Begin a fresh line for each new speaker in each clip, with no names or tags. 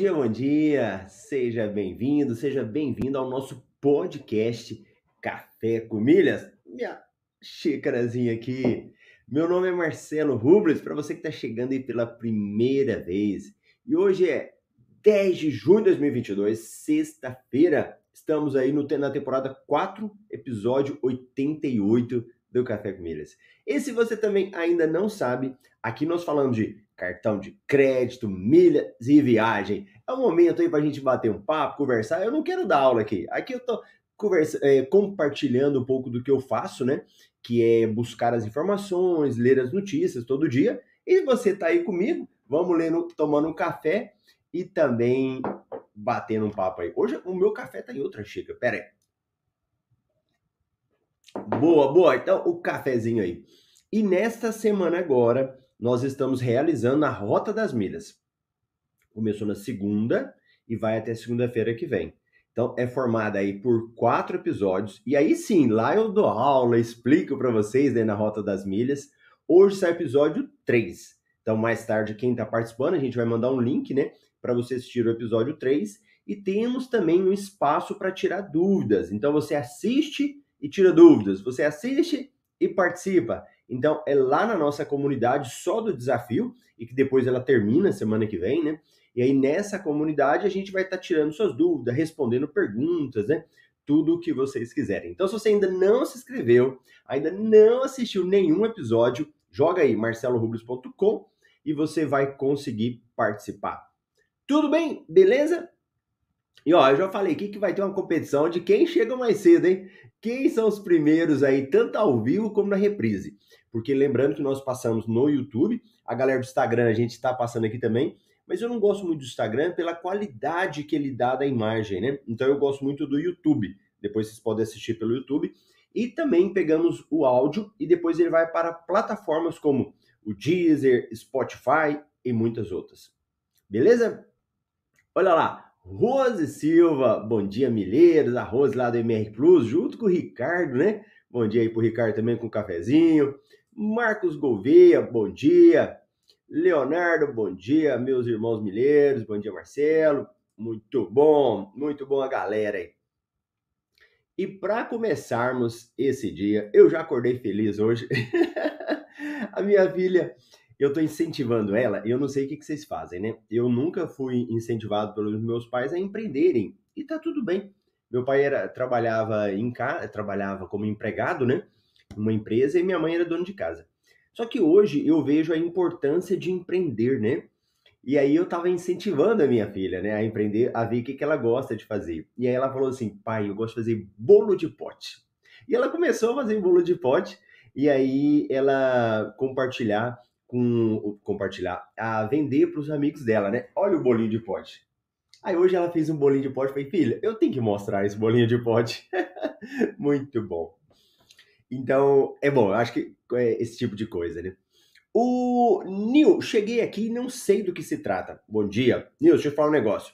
Dia, bom dia! Seja bem-vindo, seja bem-vindo ao nosso podcast Café com Milhas. Minha xícarazinha aqui. Meu nome é Marcelo Rubles, para você que está chegando aí pela primeira vez. E hoje é 10 de junho de 2022, sexta-feira. Estamos aí no, na temporada 4, episódio 88 do Café com Milhas. E se você também ainda não sabe, aqui nós falamos de cartão de crédito, milhas e viagem. É um momento aí para a gente bater um papo, conversar. Eu não quero dar aula aqui. Aqui eu estou é, compartilhando um pouco do que eu faço, né? Que é buscar as informações, ler as notícias todo dia. E você está aí comigo, vamos lendo, tomando um café e também batendo um papo aí. Hoje o meu café tá em outra xícara. Pera aí. Boa, boa. Então, o cafezinho aí. E nesta semana agora, nós estamos realizando a Rota das Milhas. Começou na segunda e vai até segunda-feira que vem. Então é formada aí por quatro episódios e aí sim, lá eu dou aula, explico para vocês né, na Rota das Milhas. Hoje sai episódio 3. Então mais tarde quem está participando, a gente vai mandar um link, né, para você assistir o episódio 3 e temos também um espaço para tirar dúvidas. Então você assiste e tira dúvidas, você assiste e participa. Então, é lá na nossa comunidade só do desafio, e que depois ela termina semana que vem, né? E aí nessa comunidade a gente vai estar tá tirando suas dúvidas, respondendo perguntas, né? Tudo o que vocês quiserem. Então, se você ainda não se inscreveu, ainda não assistiu nenhum episódio, joga aí marcelorubles.com e você vai conseguir participar. Tudo bem? Beleza? E ó, eu já falei aqui que vai ter uma competição de quem chega mais cedo, hein? Quem são os primeiros aí, tanto ao vivo como na reprise porque lembrando que nós passamos no YouTube, a galera do Instagram a gente está passando aqui também, mas eu não gosto muito do Instagram pela qualidade que ele dá da imagem, né? Então eu gosto muito do YouTube. Depois vocês podem assistir pelo YouTube. E também pegamos o áudio e depois ele vai para plataformas como o Deezer, Spotify e muitas outras. Beleza? Olha lá, Rose Silva, bom dia Milheiros, a Rose lá do MR Plus, junto com o Ricardo, né? Bom dia aí pro Ricardo também com o cafezinho. Marcos Gouveia, bom dia. Leonardo, bom dia. Meus irmãos milheiros, bom dia, Marcelo. Muito bom, muito bom a galera aí. E para começarmos esse dia, eu já acordei feliz hoje. a minha filha, eu estou incentivando ela, eu não sei o que, que vocês fazem, né? Eu nunca fui incentivado pelos meus pais a empreenderem. E tá tudo bem. Meu pai era, trabalhava em casa, trabalhava como empregado, né? Uma empresa e minha mãe era dona de casa. Só que hoje eu vejo a importância de empreender, né? E aí eu tava incentivando a minha filha, né, a empreender, a ver o que, que ela gosta de fazer. E aí ela falou assim, pai, eu gosto de fazer bolo de pote. E ela começou a fazer bolo de pote, e aí ela compartilhar com compartilhar, a vender para os amigos dela, né? Olha o bolinho de pote. Aí hoje ela fez um bolinho de pote, falei, filha, eu tenho que mostrar esse bolinho de pote. Muito bom. Então, é bom, acho que é esse tipo de coisa, né? O Nil, cheguei aqui e não sei do que se trata. Bom dia. Nil, deixa eu falar um negócio.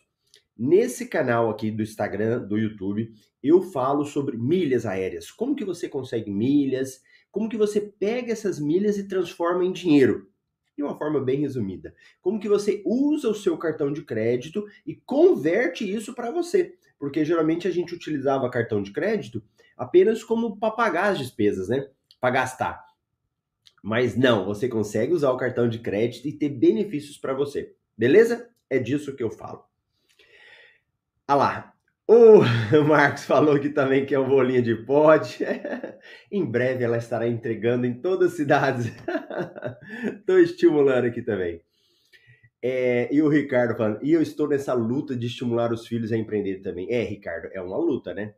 Nesse canal aqui do Instagram, do YouTube, eu falo sobre milhas aéreas. Como que você consegue milhas? Como que você pega essas milhas e transforma em dinheiro? de uma forma bem resumida. Como que você usa o seu cartão de crédito e converte isso para você? Porque geralmente a gente utilizava cartão de crédito apenas como para pagar as despesas, né? Para gastar. Mas não, você consegue usar o cartão de crédito e ter benefícios para você. Beleza? É disso que eu falo. Ah lá, O Marcos falou que também quer um bolinho de pote. em breve ela estará entregando em todas as cidades. Estou estimulando aqui também. É, e o Ricardo falando, e eu estou nessa luta de estimular os filhos a empreender também. É, Ricardo, é uma luta, né?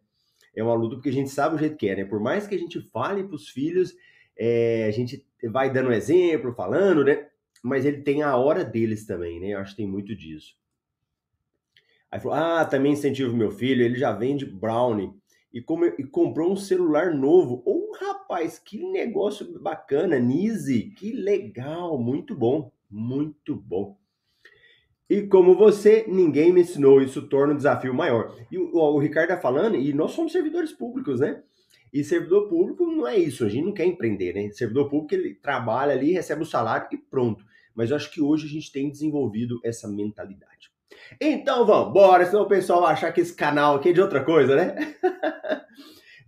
É uma luta porque a gente sabe o jeito que é, né? Por mais que a gente fale para os filhos, é, a gente vai dando exemplo, falando, né? Mas ele tem a hora deles também, né? Eu acho que tem muito disso. Aí falou: Ah, também incentivo meu filho, ele já vende brownie e, e comprou um celular novo. Ô, oh, rapaz, que negócio bacana, Nise, que legal, muito bom, muito bom. E como você, ninguém me ensinou, isso torna o desafio maior. E o, o Ricardo está falando, e nós somos servidores públicos, né? E servidor público não é isso, a gente não quer empreender, né? Servidor público ele trabalha ali, recebe o salário e pronto. Mas eu acho que hoje a gente tem desenvolvido essa mentalidade. Então vamos embora, senão o pessoal vai achar que esse canal aqui é de outra coisa, né?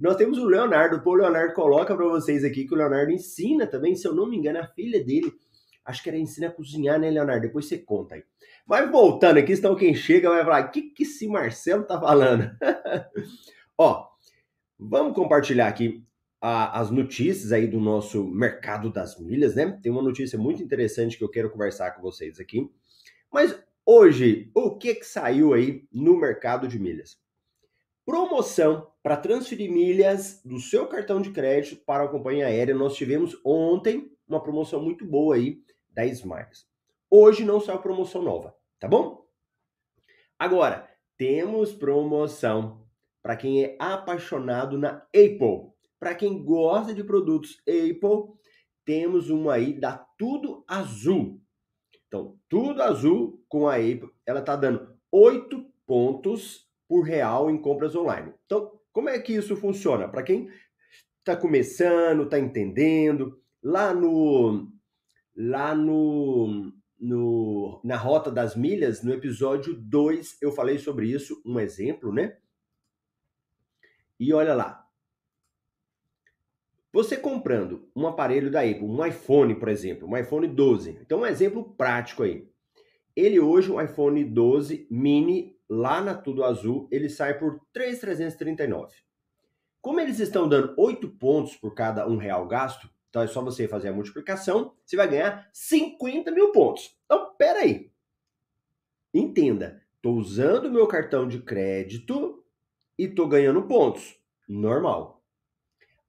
Nós temos o Leonardo, o Leonardo coloca para vocês aqui que o Leonardo ensina também, se eu não me engano, a filha dele, acho que era ensina a cozinhar, né, Leonardo? Depois você conta aí. Mas voltando aqui, então quem chega vai falar, o que, que esse Marcelo tá falando? Ó, vamos compartilhar aqui a, as notícias aí do nosso mercado das milhas, né? Tem uma notícia muito interessante que eu quero conversar com vocês aqui. Mas Hoje, o que, que saiu aí no mercado de milhas? Promoção para transferir milhas do seu cartão de crédito para a companhia aérea. Nós tivemos ontem uma promoção muito boa aí da Smiles. Hoje não saiu promoção nova, tá bom? Agora, temos promoção para quem é apaixonado na Apple. Para quem gosta de produtos Apple, temos uma aí da Tudo Azul. Então, tudo azul com a Apple, ela está dando 8 pontos por real em compras online. Então, como é que isso funciona? Para quem está começando, está entendendo, lá no lá no, no na rota das milhas, no episódio 2, eu falei sobre isso, um exemplo, né? E olha lá, você comprando um aparelho da Apple, um iPhone, por exemplo, um iPhone 12. Então, um exemplo prático aí. Ele hoje, um iPhone 12 mini, lá na Tudo Azul, ele sai por 3,339. Como eles estão dando 8 pontos por cada um real gasto, então é só você fazer a multiplicação, você vai ganhar 50 mil pontos. Então, peraí. Entenda, estou usando o meu cartão de crédito e estou ganhando pontos. Normal.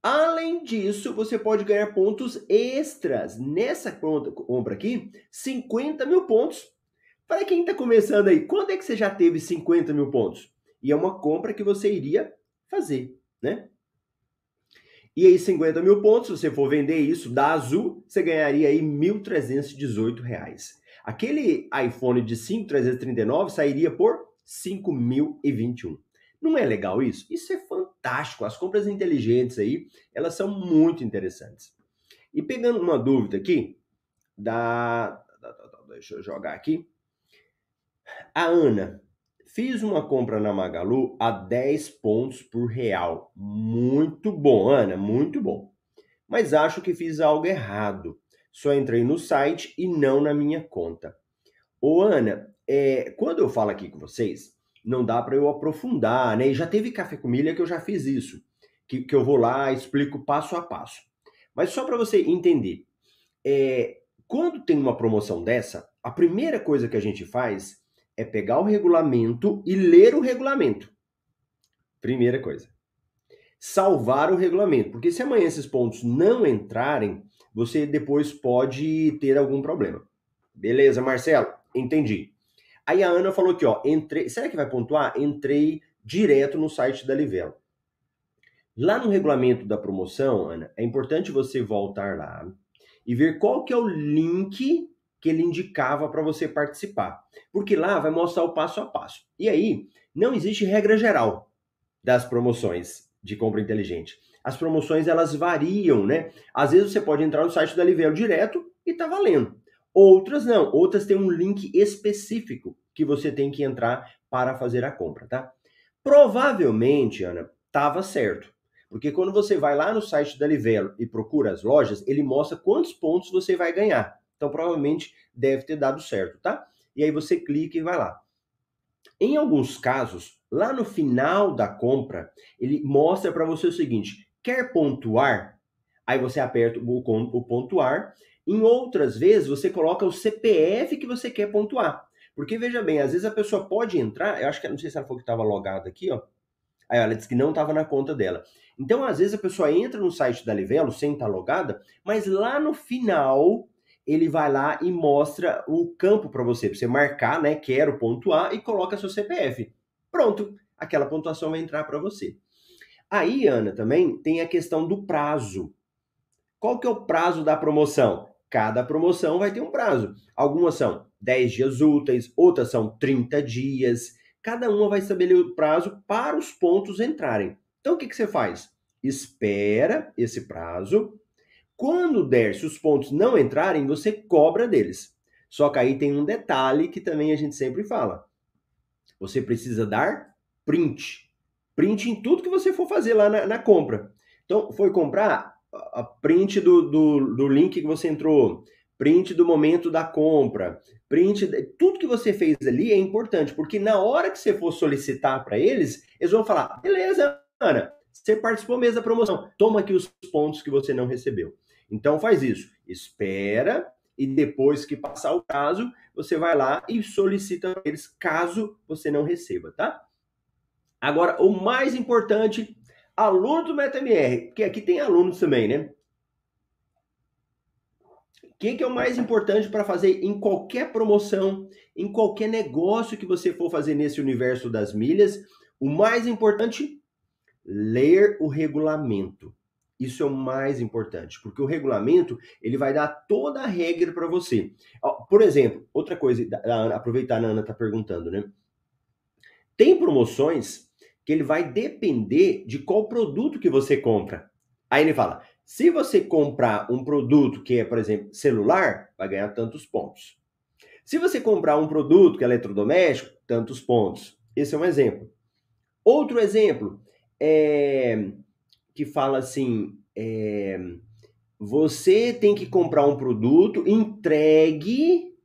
Além disso, você pode ganhar pontos extras. Nessa compra aqui, 50 mil pontos. Para quem está começando aí, quando é que você já teve 50 mil pontos? E é uma compra que você iria fazer, né? E aí, 50 mil pontos, se você for vender isso da Azul, você ganharia aí R$ 1.318. Aquele iPhone de 5.339 sairia por R$ 5.021. Não é legal isso? Isso é fantástico. As compras inteligentes aí, elas são muito interessantes. E pegando uma dúvida aqui, da. Deixa eu jogar aqui. A Ana, fiz uma compra na Magalu a 10 pontos por real. Muito bom, Ana, muito bom. Mas acho que fiz algo errado. Só entrei no site e não na minha conta. Ô, Ana, é, quando eu falo aqui com vocês, não dá para eu aprofundar, né? E já teve café com milha que eu já fiz isso, que, que eu vou lá explico passo a passo. Mas só para você entender, é, quando tem uma promoção dessa, a primeira coisa que a gente faz é pegar o regulamento e ler o regulamento. Primeira coisa. Salvar o regulamento, porque se amanhã esses pontos não entrarem, você depois pode ter algum problema. Beleza, Marcelo? Entendi. Aí a Ana falou aqui, ó, entrei, será que vai pontuar? Entrei direto no site da Livelo. Lá no regulamento da promoção, Ana, é importante você voltar lá e ver qual que é o link que ele indicava para você participar. Porque lá vai mostrar o passo a passo. E aí, não existe regra geral das promoções de compra inteligente. As promoções elas variam, né? Às vezes você pode entrar no site da Livelo direto e tá valendo. Outras não, outras têm um link específico que você tem que entrar para fazer a compra, tá? Provavelmente, Ana, estava certo. Porque quando você vai lá no site da Livelo e procura as lojas, ele mostra quantos pontos você vai ganhar. Então, provavelmente deve ter dado certo, tá? E aí você clica e vai lá. Em alguns casos, lá no final da compra, ele mostra para você o seguinte: quer pontuar? Aí você aperta o, o pontuar. Em outras vezes, você coloca o CPF que você quer pontuar. Porque veja bem, às vezes a pessoa pode entrar, eu acho que não sei se ela falou que estava logado aqui, ó. Aí ela disse que não estava na conta dela. Então, às vezes a pessoa entra no site da Livelo sem estar tá logada, mas lá no final ele vai lá e mostra o campo para você, para você marcar, né? Quero pontuar e coloca seu CPF. Pronto, aquela pontuação vai entrar para você. Aí, Ana, também tem a questão do prazo. Qual que é o prazo da promoção? Cada promoção vai ter um prazo. Algumas são 10 dias úteis, outras são 30 dias. Cada uma vai estabelecer o prazo para os pontos entrarem. Então, o que, que você faz? Espera esse prazo, quando der, se os pontos não entrarem, você cobra deles. Só que aí tem um detalhe que também a gente sempre fala. Você precisa dar print. Print em tudo que você for fazer lá na, na compra. Então, foi comprar, a print do, do, do link que você entrou, print do momento da compra, print, tudo que você fez ali é importante, porque na hora que você for solicitar para eles, eles vão falar: beleza, Ana, você participou mesmo da promoção, toma aqui os pontos que você não recebeu. Então faz isso, espera e depois que passar o prazo, você vai lá e solicita eles caso você não receba, tá? Agora, o mais importante, aluno do MetaMR, porque aqui tem alunos também, né? O que, que é o mais importante para fazer em qualquer promoção, em qualquer negócio que você for fazer nesse universo das milhas? O mais importante, ler o regulamento. Isso é o mais importante, porque o regulamento ele vai dar toda a regra para você. Por exemplo, outra coisa, aproveitar a Ana está perguntando, né? Tem promoções que ele vai depender de qual produto que você compra. Aí ele fala: se você comprar um produto que é, por exemplo, celular, vai ganhar tantos pontos. Se você comprar um produto que é eletrodoméstico, tantos pontos. Esse é um exemplo. Outro exemplo é que fala assim: é, você tem que comprar um produto entregue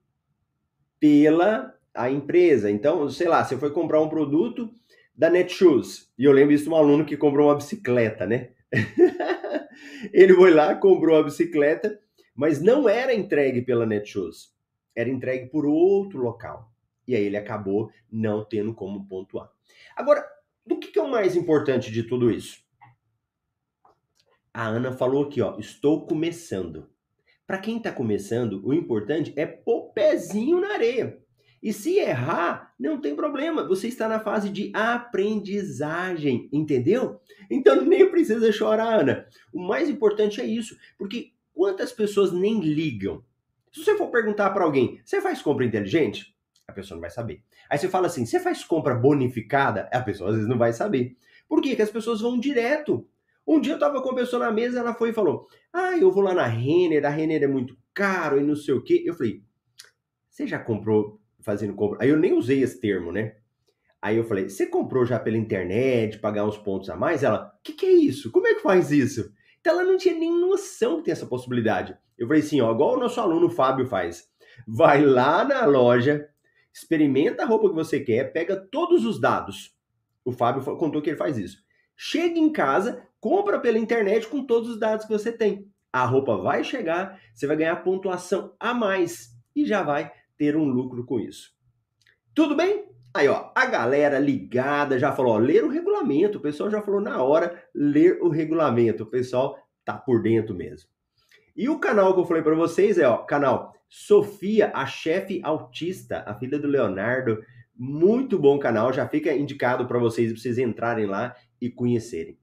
pela a empresa. Então, sei lá, você foi comprar um produto da Netshoes. E eu lembro isso de um aluno que comprou uma bicicleta, né? Ele foi lá, comprou a bicicleta, mas não era entregue pela Netshoes. Era entregue por outro local. E aí ele acabou não tendo como pontuar. Agora, do que é o mais importante de tudo isso? A Ana falou aqui, ó, estou começando. Para quem está começando, o importante é pôr pezinho na areia. E se errar, não tem problema, você está na fase de aprendizagem, entendeu? Então nem precisa chorar, Ana. O mais importante é isso, porque quantas pessoas nem ligam? Se você for perguntar para alguém, você faz compra inteligente? A pessoa não vai saber. Aí você fala assim, você faz compra bonificada? A pessoa às vezes não vai saber. Por quê? Porque as pessoas vão direto. Um dia eu tava com a pessoa na mesa, ela foi e falou: Ah, eu vou lá na Renner, a Renner é muito caro e não sei o quê. Eu falei: Você já comprou fazendo compra? Aí eu nem usei esse termo, né? Aí eu falei: Você comprou já pela internet, pagar uns pontos a mais? Ela: O que, que é isso? Como é que faz isso? Então ela não tinha nem noção que tem essa possibilidade. Eu falei assim: Ó, igual o nosso aluno Fábio faz. Vai lá na loja, experimenta a roupa que você quer, pega todos os dados. O Fábio contou que ele faz isso. Chega em casa, compra pela internet com todos os dados que você tem. A roupa vai chegar, você vai ganhar pontuação a mais e já vai ter um lucro com isso. Tudo bem? Aí, ó, a galera ligada já falou, ó, ler o regulamento. O pessoal já falou na hora, ler o regulamento. O pessoal tá por dentro mesmo. E o canal que eu falei para vocês é, ó, canal Sofia, a chefe autista, a filha do Leonardo. Muito bom canal, já fica indicado para vocês, pra vocês entrarem lá e conhecerem.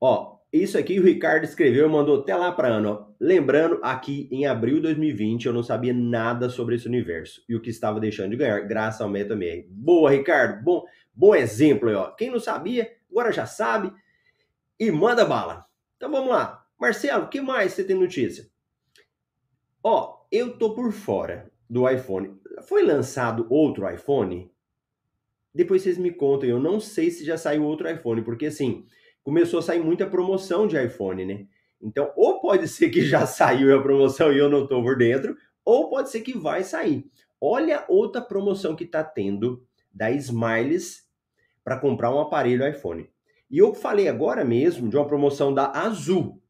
Ó, isso aqui o Ricardo escreveu mandou até lá para Ana. Lembrando, aqui em abril de 2020 eu não sabia nada sobre esse universo e o que estava deixando de ganhar, graças ao MetaMR. Boa, Ricardo. Bom, bom exemplo aí, ó. Quem não sabia, agora já sabe e manda bala. Então vamos lá. Marcelo, o que mais você tem notícia? Ó, eu tô por fora do iPhone. Foi lançado outro iPhone? Depois vocês me contam. Eu não sei se já saiu outro iPhone, porque assim, começou a sair muita promoção de iPhone, né? Então, ou pode ser que já saiu a promoção e eu não estou por dentro, ou pode ser que vai sair. Olha outra promoção que está tendo da Smiles para comprar um aparelho iPhone. E eu falei agora mesmo de uma promoção da Azul.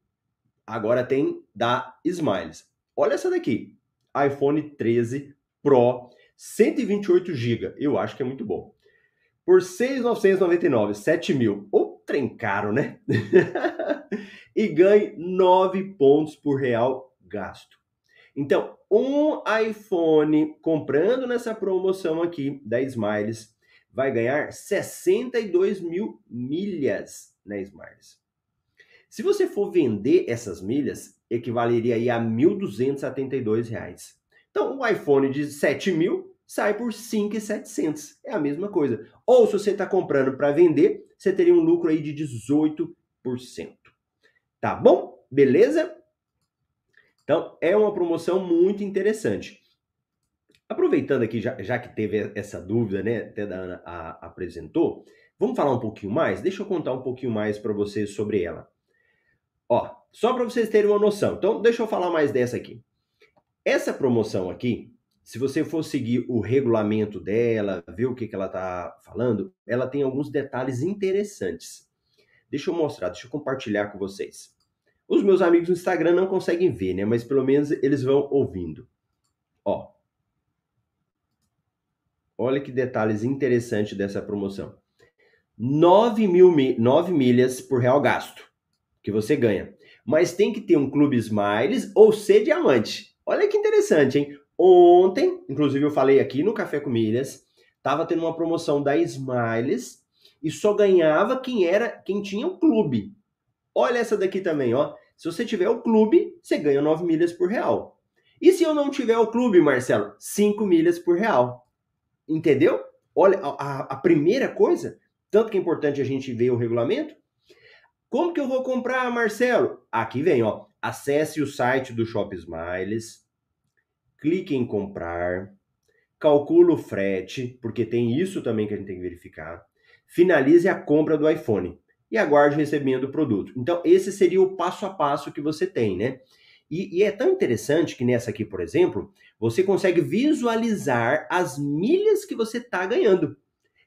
Agora tem da Smiles. Olha essa daqui. iPhone 13 Pro 128 GB. Eu acho que é muito bom. Por 6.999, 7 mil. Ou trem caro, né? e ganhe 9 pontos por real gasto. Então, um iPhone comprando nessa promoção aqui da Smiles vai ganhar 62 mil milhas na Smiles. Se você for vender essas milhas, equivaleria aí a R$ 1.272. Então, o iPhone de 7 mil sai por 5,700. É a mesma coisa. Ou se você está comprando para vender, você teria um lucro aí de 18%. Tá bom? Beleza? Então, é uma promoção muito interessante. Aproveitando aqui, já, já que teve essa dúvida, né, até da Ana a, apresentou, vamos falar um pouquinho mais? Deixa eu contar um pouquinho mais para vocês sobre ela. Ó, só para vocês terem uma noção. Então, deixa eu falar mais dessa aqui. Essa promoção aqui, se você for seguir o regulamento dela, ver o que, que ela está falando, ela tem alguns detalhes interessantes. Deixa eu mostrar, deixa eu compartilhar com vocês. Os meus amigos no Instagram não conseguem ver, né? Mas pelo menos eles vão ouvindo. Ó. Olha que detalhes interessantes dessa promoção. 9, mil, 9 milhas por real gasto que você ganha. Mas tem que ter um clube Smiles ou ser diamante. Olha que interessante, hein? Ontem, inclusive eu falei aqui no Café com Milhas, tava tendo uma promoção da Smiles e só ganhava quem era, quem tinha um clube. Olha essa daqui também, ó. Se você tiver o clube, você ganha 9 milhas por real. E se eu não tiver o clube, Marcelo? 5 milhas por real. Entendeu? Olha, a, a primeira coisa, tanto que é importante a gente ver o regulamento. Como que eu vou comprar, Marcelo? Aqui vem, ó. Acesse o site do Shop Smiles, clique em comprar, calcule o frete, porque tem isso também que a gente tem que verificar. Finalize a compra do iPhone e aguarde o recebimento do produto. Então, esse seria o passo a passo que você tem, né? E, e, é tão interessante que nessa aqui, por exemplo, você consegue visualizar as milhas que você está ganhando.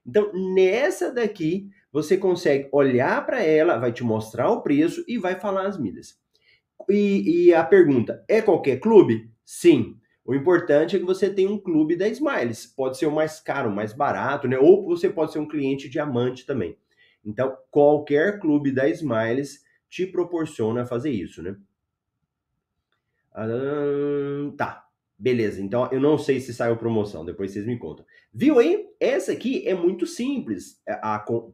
Então, nessa daqui, você consegue olhar para ela, vai te mostrar o preço e vai falar as milhas. E, e, a pergunta: é qualquer clube? Sim. O importante é que você tenha um clube da Smiles. Pode ser o mais caro, o mais barato, né? Ou você pode ser um cliente diamante também. Então, qualquer clube da Smiles te proporciona fazer isso, né? Ah, tá, beleza. Então, eu não sei se saiu promoção, depois vocês me contam. Viu aí? Essa aqui é muito simples é,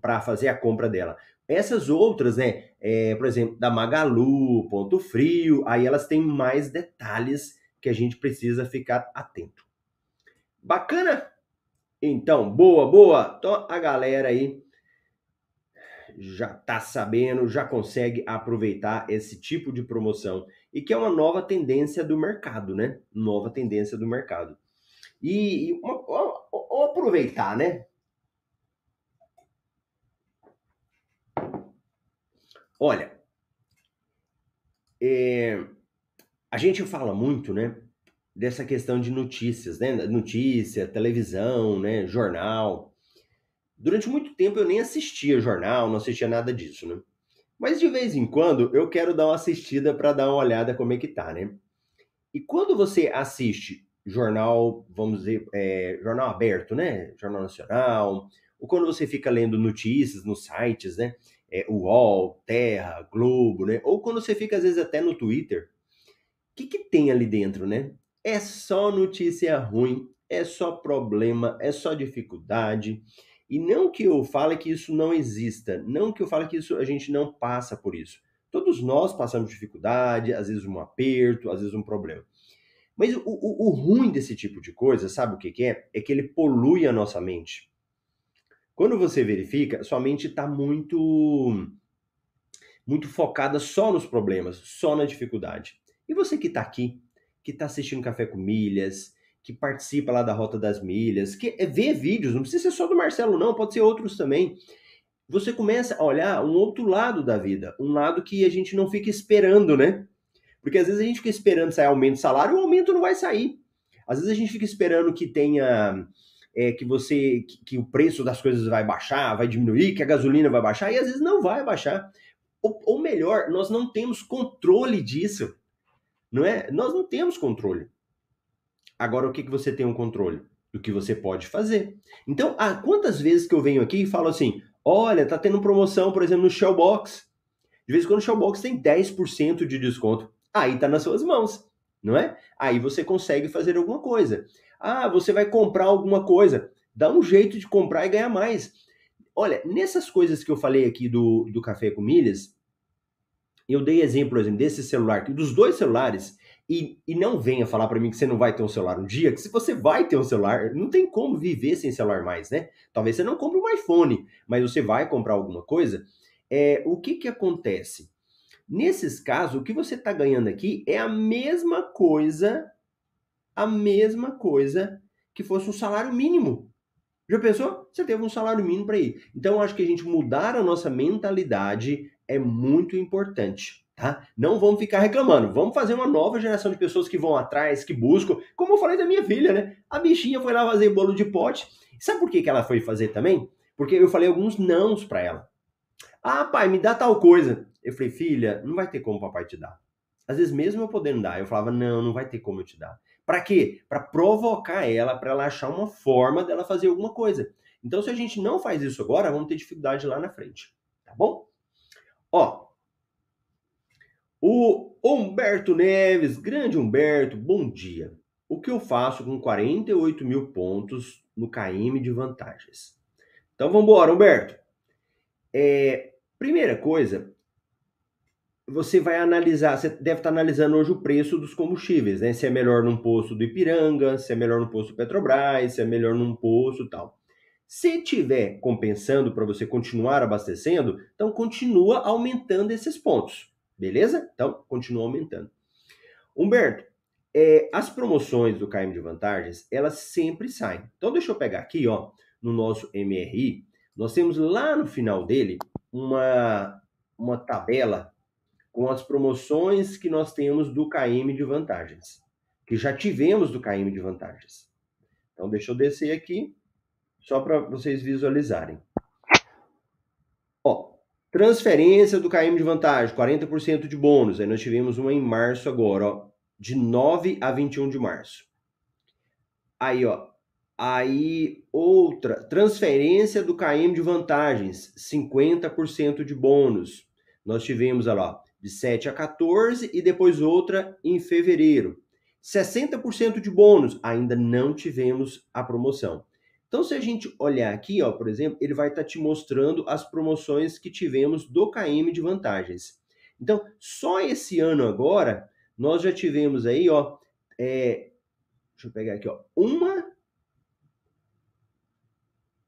para fazer a compra dela. Essas outras, né? É, por exemplo, da Magalu, Ponto Frio, aí elas têm mais detalhes que a gente precisa ficar atento. Bacana? Então, boa, boa. Então, a galera aí já está sabendo, já consegue aproveitar esse tipo de promoção e que é uma nova tendência do mercado, né? Nova tendência do mercado. E, e uma, aproveitar, né? Olha, é, a gente fala muito, né? Dessa questão de notícias, né? Notícia, televisão, né? Jornal. Durante muito tempo eu nem assistia jornal, não assistia nada disso, né? Mas de vez em quando eu quero dar uma assistida para dar uma olhada como é que tá, né? E quando você assiste jornal, vamos dizer, é, jornal aberto, né? Jornal Nacional, ou quando você fica lendo notícias nos sites, né? É, UOL, Terra, Globo, né? Ou quando você fica às vezes até no Twitter, que, que tem ali dentro, né? É só notícia ruim, é só problema, é só dificuldade. E não que eu fale que isso não exista, não que eu fale que isso a gente não passa por isso. Todos nós passamos dificuldade, às vezes um aperto, às vezes um problema. Mas o, o, o ruim desse tipo de coisa, sabe o que, que é? É que ele polui a nossa mente. Quando você verifica, sua mente está muito muito focada só nos problemas, só na dificuldade. E você que está aqui, que está assistindo Café com Milhas, que participa lá da Rota das Milhas, que é vê vídeos, não precisa ser só do Marcelo, não, pode ser outros também. Você começa a olhar um outro lado da vida, um lado que a gente não fica esperando, né? Porque às vezes a gente fica esperando sair aumento de salário o aumento não vai sair. Às vezes a gente fica esperando que tenha é, que você que, que, o preço das coisas vai baixar, vai diminuir, que a gasolina vai baixar, e às vezes não vai baixar. Ou, ou melhor, nós não temos controle disso. Não é? Nós não temos controle. Agora, o que, que você tem um controle? Do que você pode fazer. Então, ah, quantas vezes que eu venho aqui e falo assim: olha, tá tendo promoção, por exemplo, no Shellbox. De vez em quando o Shellbox tem 10% de desconto. Aí tá nas suas mãos, não é? Aí você consegue fazer alguma coisa. Ah, você vai comprar alguma coisa. Dá um jeito de comprar e ganhar mais. Olha, nessas coisas que eu falei aqui do, do café com milhas, eu dei exemplo, exemplo desse celular, dos dois celulares, e, e não venha falar para mim que você não vai ter um celular um dia, que se você vai ter um celular, não tem como viver sem celular mais, né? Talvez você não compre um iPhone, mas você vai comprar alguma coisa. É, o que que acontece? Nesses casos, o que você está ganhando aqui é a mesma coisa, a mesma coisa que fosse um salário mínimo. Já pensou? Você teve um salário mínimo para ir. Então, acho que a gente mudar a nossa mentalidade é muito importante. Tá? Não vamos ficar reclamando, vamos fazer uma nova geração de pessoas que vão atrás, que buscam, como eu falei da minha filha, né? A bichinha foi lá fazer bolo de pote. Sabe por que, que ela foi fazer também? Porque eu falei alguns nãos para ela. Ah, pai, me dá tal coisa. Eu falei, filha, não vai ter como o papai te dar. Às vezes, mesmo eu podendo dar, eu falava, não, não vai ter como eu te dar. Para quê? Para provocar ela, para ela achar uma forma dela fazer alguma coisa. Então, se a gente não faz isso agora, vamos ter dificuldade lá na frente. Tá bom? Ó, o Humberto Neves, grande Humberto, bom dia. O que eu faço com 48 mil pontos no KM de vantagens? Então vamos embora, Humberto. É, primeira coisa, você vai analisar, você deve estar analisando hoje o preço dos combustíveis, né? Se é melhor num posto do Ipiranga, se é melhor num posto do Petrobras, se é melhor num posto tal. Se tiver compensando para você continuar abastecendo, então continua aumentando esses pontos, beleza? Então continua aumentando. Humberto, é, as promoções do KM de vantagens, elas sempre saem. Então deixa eu pegar aqui, ó, no nosso MRI, nós temos lá no final dele uma, uma tabela com as promoções que nós temos do KM de vantagens, que já tivemos do KM de vantagens. Então, deixa eu descer aqui, só para vocês visualizarem. Ó, transferência do KM de vantagem, 40% de bônus. Aí nós tivemos uma em março agora, ó, de 9 a 21 de março. Aí, ó, aí outra, transferência do KM de vantagens, 50% de bônus. Nós tivemos, olha lá, de 7 a 14 e depois outra em fevereiro. 60% de bônus, ainda não tivemos a promoção. Então, se a gente olhar aqui, ó, por exemplo, ele vai estar tá te mostrando as promoções que tivemos do KM de vantagens. Então, só esse ano agora, nós já tivemos aí, ó, é, deixa eu pegar aqui, ó, uma,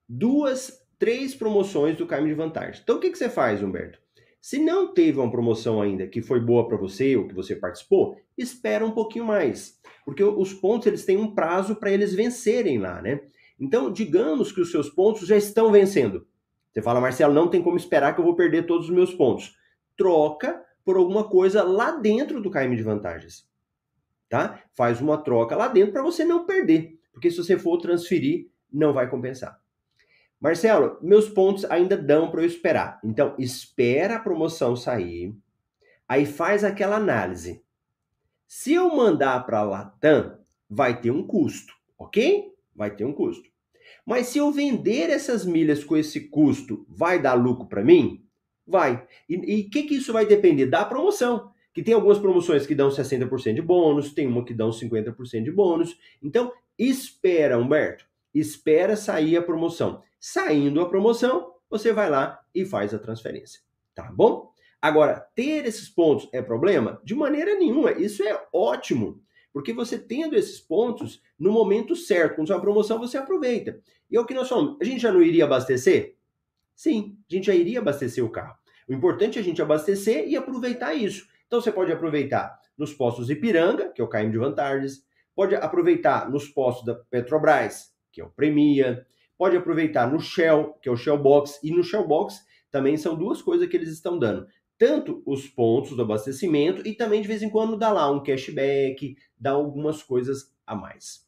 duas, três promoções do KM de vantagens. Então, o que, que você faz, Humberto? Se não teve uma promoção ainda que foi boa para você ou que você participou, espera um pouquinho mais, porque os pontos eles têm um prazo para eles vencerem lá, né? Então, digamos que os seus pontos já estão vencendo. Você fala, Marcelo, não tem como esperar que eu vou perder todos os meus pontos. Troca por alguma coisa lá dentro do KM de vantagens. Tá? Faz uma troca lá dentro para você não perder, porque se você for transferir, não vai compensar. Marcelo, meus pontos ainda dão para eu esperar. Então, espera a promoção sair, aí faz aquela análise. Se eu mandar para a Latam, vai ter um custo, ok? Vai ter um custo. Mas se eu vender essas milhas com esse custo, vai dar lucro para mim? Vai. E o que, que isso vai depender? Da promoção. Que tem algumas promoções que dão 60% de bônus, tem uma que dão 50% de bônus. Então, espera, Humberto. Espera sair a promoção. Saindo a promoção, você vai lá e faz a transferência. Tá bom? Agora, ter esses pontos é problema? De maneira nenhuma. Isso é ótimo. Porque você tendo esses pontos no momento certo, com sua promoção, você aproveita. E é o que nós falamos. A gente já não iria abastecer? Sim, a gente já iria abastecer o carro. O importante é a gente abastecer e aproveitar isso. Então você pode aproveitar nos postos Ipiranga, que é o KM de vantagens, pode aproveitar nos postos da Petrobras, que é o Premia, pode aproveitar no Shell, que é o Shell Box, e no Shell Box também são duas coisas que eles estão dando. Tanto os pontos do abastecimento e também de vez em quando dá lá um cashback, dá algumas coisas a mais.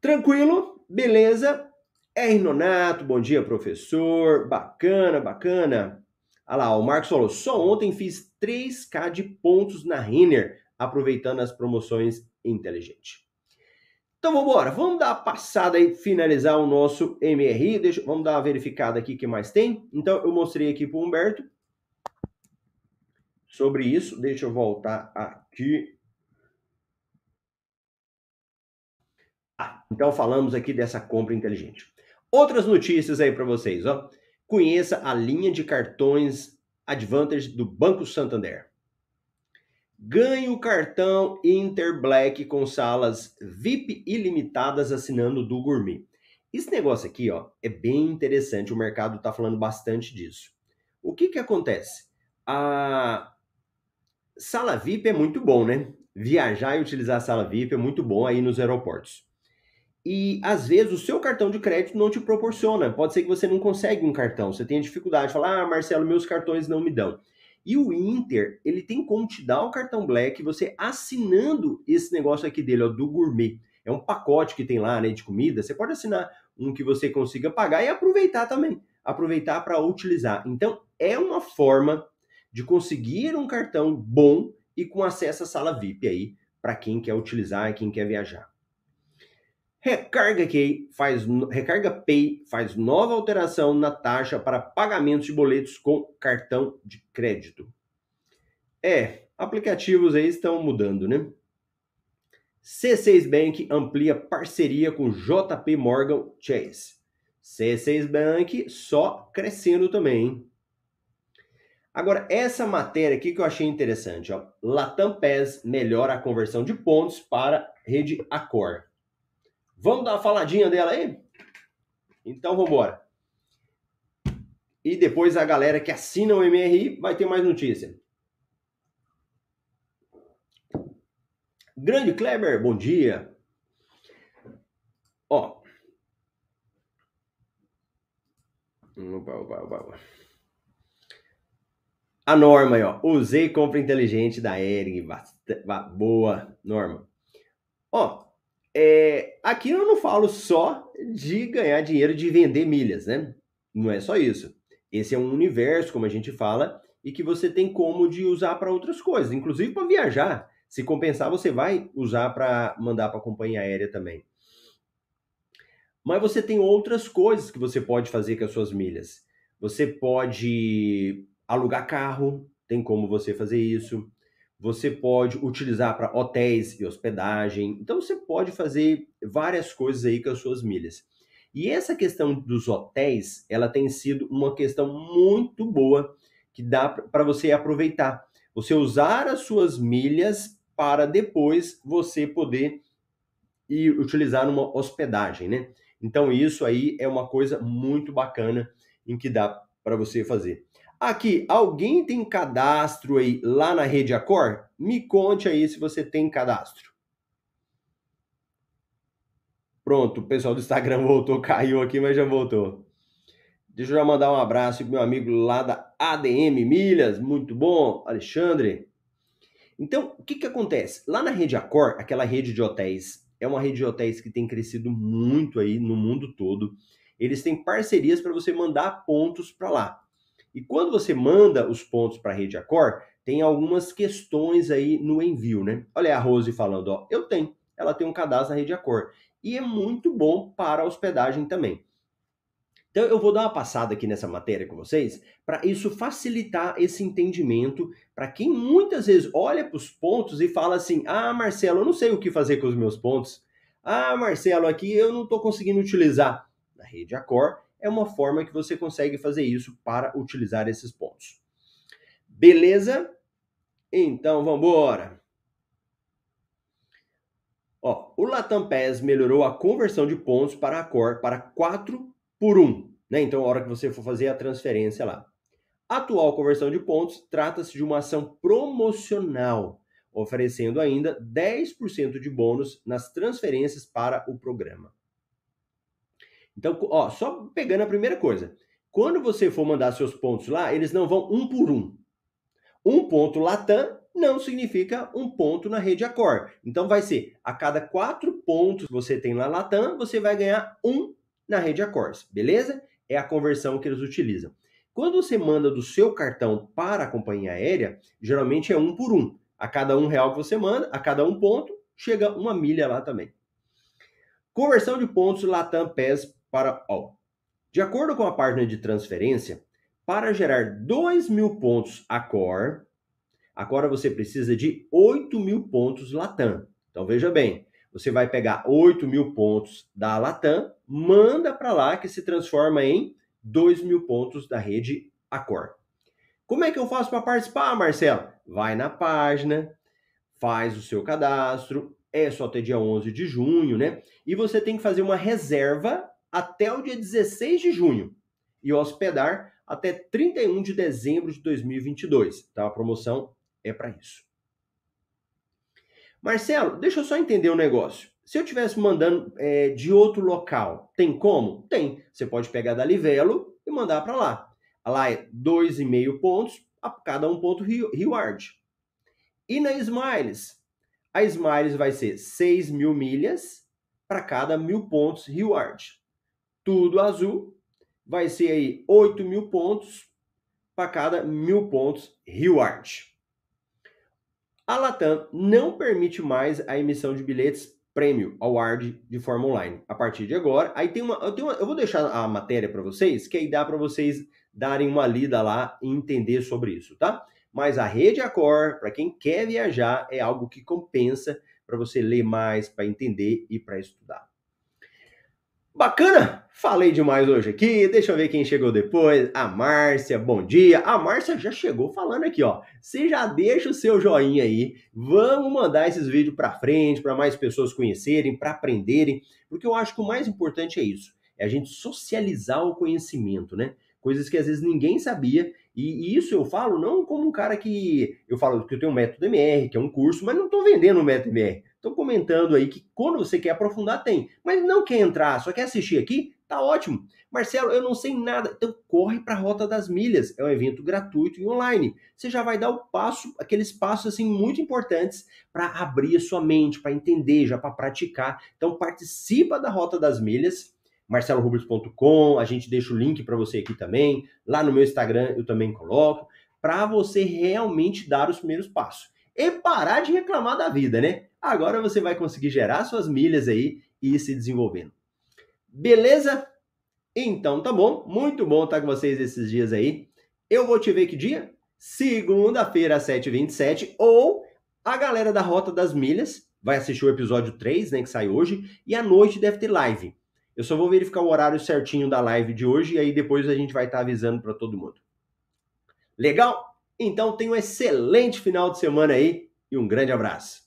Tranquilo? Beleza? R. Nonato, bom dia, professor. Bacana, bacana. Olha lá, o Marcos falou: só ontem fiz 3K de pontos na Renner, aproveitando as promoções inteligente. Então vamos embora, vamos dar a passada e finalizar o nosso MRI. Deixa, vamos dar uma verificada aqui que mais tem. Então eu mostrei aqui para o Humberto sobre isso. Deixa eu voltar aqui. Ah, então falamos aqui dessa compra inteligente. Outras notícias aí para vocês, ó. Conheça a linha de cartões Advantage do Banco Santander. Ganhe o cartão Inter Black com salas VIP ilimitadas assinando do Gourmet. Esse negócio aqui, ó, é bem interessante. O mercado está falando bastante disso. O que que acontece? A sala VIP é muito bom, né? Viajar e utilizar a sala VIP é muito bom aí nos aeroportos. E às vezes o seu cartão de crédito não te proporciona. Pode ser que você não consegue um cartão, você tenha dificuldade, falar, ah, Marcelo, meus cartões não me dão. E o Inter, ele tem como te dar o cartão Black, você assinando esse negócio aqui dele, ó, do Gourmet. É um pacote que tem lá, né, de comida. Você pode assinar um que você consiga pagar e aproveitar também. Aproveitar para utilizar. Então, é uma forma de conseguir um cartão bom e com acesso à sala VIP aí, para quem quer utilizar e quem quer viajar. Recarga Pay faz, Recarga Pay faz nova alteração na taxa para pagamentos de boletos com cartão de crédito. É, aplicativos aí estão mudando, né? C6 Bank amplia parceria com JP Morgan Chase. C6 Bank só crescendo também, hein? Agora, essa matéria aqui que eu achei interessante, ó. Latam PES melhora a conversão de pontos para rede Accor. Vamos dar uma faladinha dela aí? Então vamos embora. E depois a galera que assina o MRI vai ter mais notícia. Grande Kleber, bom dia. Ó. Opa, opa, opa. A norma aí, ó. Usei compra inteligente da Ering. Boa, norma. Ó, é, aqui eu não falo só de ganhar dinheiro de vender milhas, né? Não é só isso. Esse é um universo, como a gente fala, e que você tem como de usar para outras coisas, inclusive para viajar. Se compensar, você vai usar para mandar para a companhia aérea também. Mas você tem outras coisas que você pode fazer com as suas milhas. Você pode alugar carro, tem como você fazer isso você pode utilizar para hotéis e hospedagem. Então você pode fazer várias coisas aí com as suas milhas. E essa questão dos hotéis, ela tem sido uma questão muito boa que dá para você aproveitar. Você usar as suas milhas para depois você poder ir utilizar numa hospedagem, né? Então isso aí é uma coisa muito bacana em que dá para você fazer. Aqui, alguém tem cadastro aí lá na rede Acor? Me conte aí se você tem cadastro. Pronto, o pessoal do Instagram voltou, caiu aqui, mas já voltou. Deixa eu já mandar um abraço pro meu amigo lá da ADM Milhas, muito bom, Alexandre. Então, o que que acontece? Lá na rede Acor, aquela rede de hotéis, é uma rede de hotéis que tem crescido muito aí no mundo todo. Eles têm parcerias para você mandar pontos para lá. E quando você manda os pontos para a rede Accor, tem algumas questões aí no envio, né? Olha a Rose falando, ó, eu tenho, ela tem um cadastro na rede Accor. E é muito bom para a hospedagem também. Então eu vou dar uma passada aqui nessa matéria com vocês para isso facilitar esse entendimento para quem muitas vezes olha para os pontos e fala assim: "Ah, Marcelo, eu não sei o que fazer com os meus pontos. Ah, Marcelo, aqui eu não estou conseguindo utilizar na rede Accor é uma forma que você consegue fazer isso para utilizar esses pontos. Beleza? Então vamos embora. Ó, o Latam PES melhorou a conversão de pontos para a Core para 4 por 1. Né? Então, a hora que você for fazer a transferência lá. Atual conversão de pontos trata-se de uma ação promocional, oferecendo ainda 10% de bônus nas transferências para o programa. Então, ó, só pegando a primeira coisa. Quando você for mandar seus pontos lá, eles não vão um por um. Um ponto Latam não significa um ponto na rede Accor. Então vai ser a cada quatro pontos que você tem na Latam, você vai ganhar um na rede Accor, beleza? É a conversão que eles utilizam. Quando você manda do seu cartão para a companhia aérea, geralmente é um por um. A cada um real que você manda, a cada um ponto, chega uma milha lá também. Conversão de pontos Latam PES para All. De acordo com a página de transferência, para gerar 2 mil pontos Accor, agora você precisa de 8 mil pontos Latam. Então veja bem, você vai pegar 8 mil pontos da Latam, manda para lá que se transforma em 2 mil pontos da rede Accor. Como é que eu faço para participar, Marcelo? Vai na página, faz o seu cadastro, é só até dia 11 de junho, né? E você tem que fazer uma reserva até o dia 16 de junho e hospedar até 31 de dezembro de 2022. Tá? A promoção é para isso. Marcelo, deixa eu só entender um negócio. Se eu estivesse mandando é, de outro local, tem como? Tem. Você pode pegar da Livelo e mandar para lá. Lá é 2,5 pontos, a cada um ponto reward. E na Smiles? A Smiles vai ser 6 mil milhas para cada mil pontos reward. Tudo azul vai ser aí 8 mil pontos para cada mil pontos reward. A Latam não permite mais a emissão de bilhetes prêmio award de forma online a partir de agora. Aí tem uma, eu, tenho uma, eu vou deixar a matéria para vocês, que aí dá para vocês darem uma lida lá e entender sobre isso, tá? Mas a rede Accor, para quem quer viajar, é algo que compensa para você ler mais, para entender e para estudar. Bacana? Falei demais hoje aqui. Deixa eu ver quem chegou depois. A Márcia, bom dia. A Márcia já chegou falando aqui, ó. Você já deixa o seu joinha aí. Vamos mandar esses vídeos para frente, para mais pessoas conhecerem, para aprenderem, porque eu acho que o mais importante é isso. É a gente socializar o conhecimento, né? Coisas que às vezes ninguém sabia. E, isso eu falo não como um cara que. Eu falo que eu tenho um método MR, que é um curso, mas não estou vendendo o método MR. Estou comentando aí que quando você quer aprofundar, tem. Mas não quer entrar, só quer assistir aqui, tá ótimo. Marcelo, eu não sei nada. Então corre para a Rota das Milhas. É um evento gratuito e online. Você já vai dar o passo, aqueles passos assim muito importantes para abrir a sua mente, para entender, já para praticar. Então participa da Rota das Milhas marcelorubens.com, a gente deixa o link para você aqui também. Lá no meu Instagram eu também coloco, para você realmente dar os primeiros passos. E parar de reclamar da vida, né? Agora você vai conseguir gerar suas milhas aí e ir se desenvolvendo. Beleza? Então tá bom, muito bom estar com vocês esses dias aí. Eu vou te ver que dia? Segunda-feira, às 7h27, ou a galera da Rota das Milhas vai assistir o episódio 3, né, que sai hoje, e à noite deve ter live. Eu só vou verificar o horário certinho da live de hoje e aí depois a gente vai estar tá avisando para todo mundo. Legal? Então tenha um excelente final de semana aí e um grande abraço.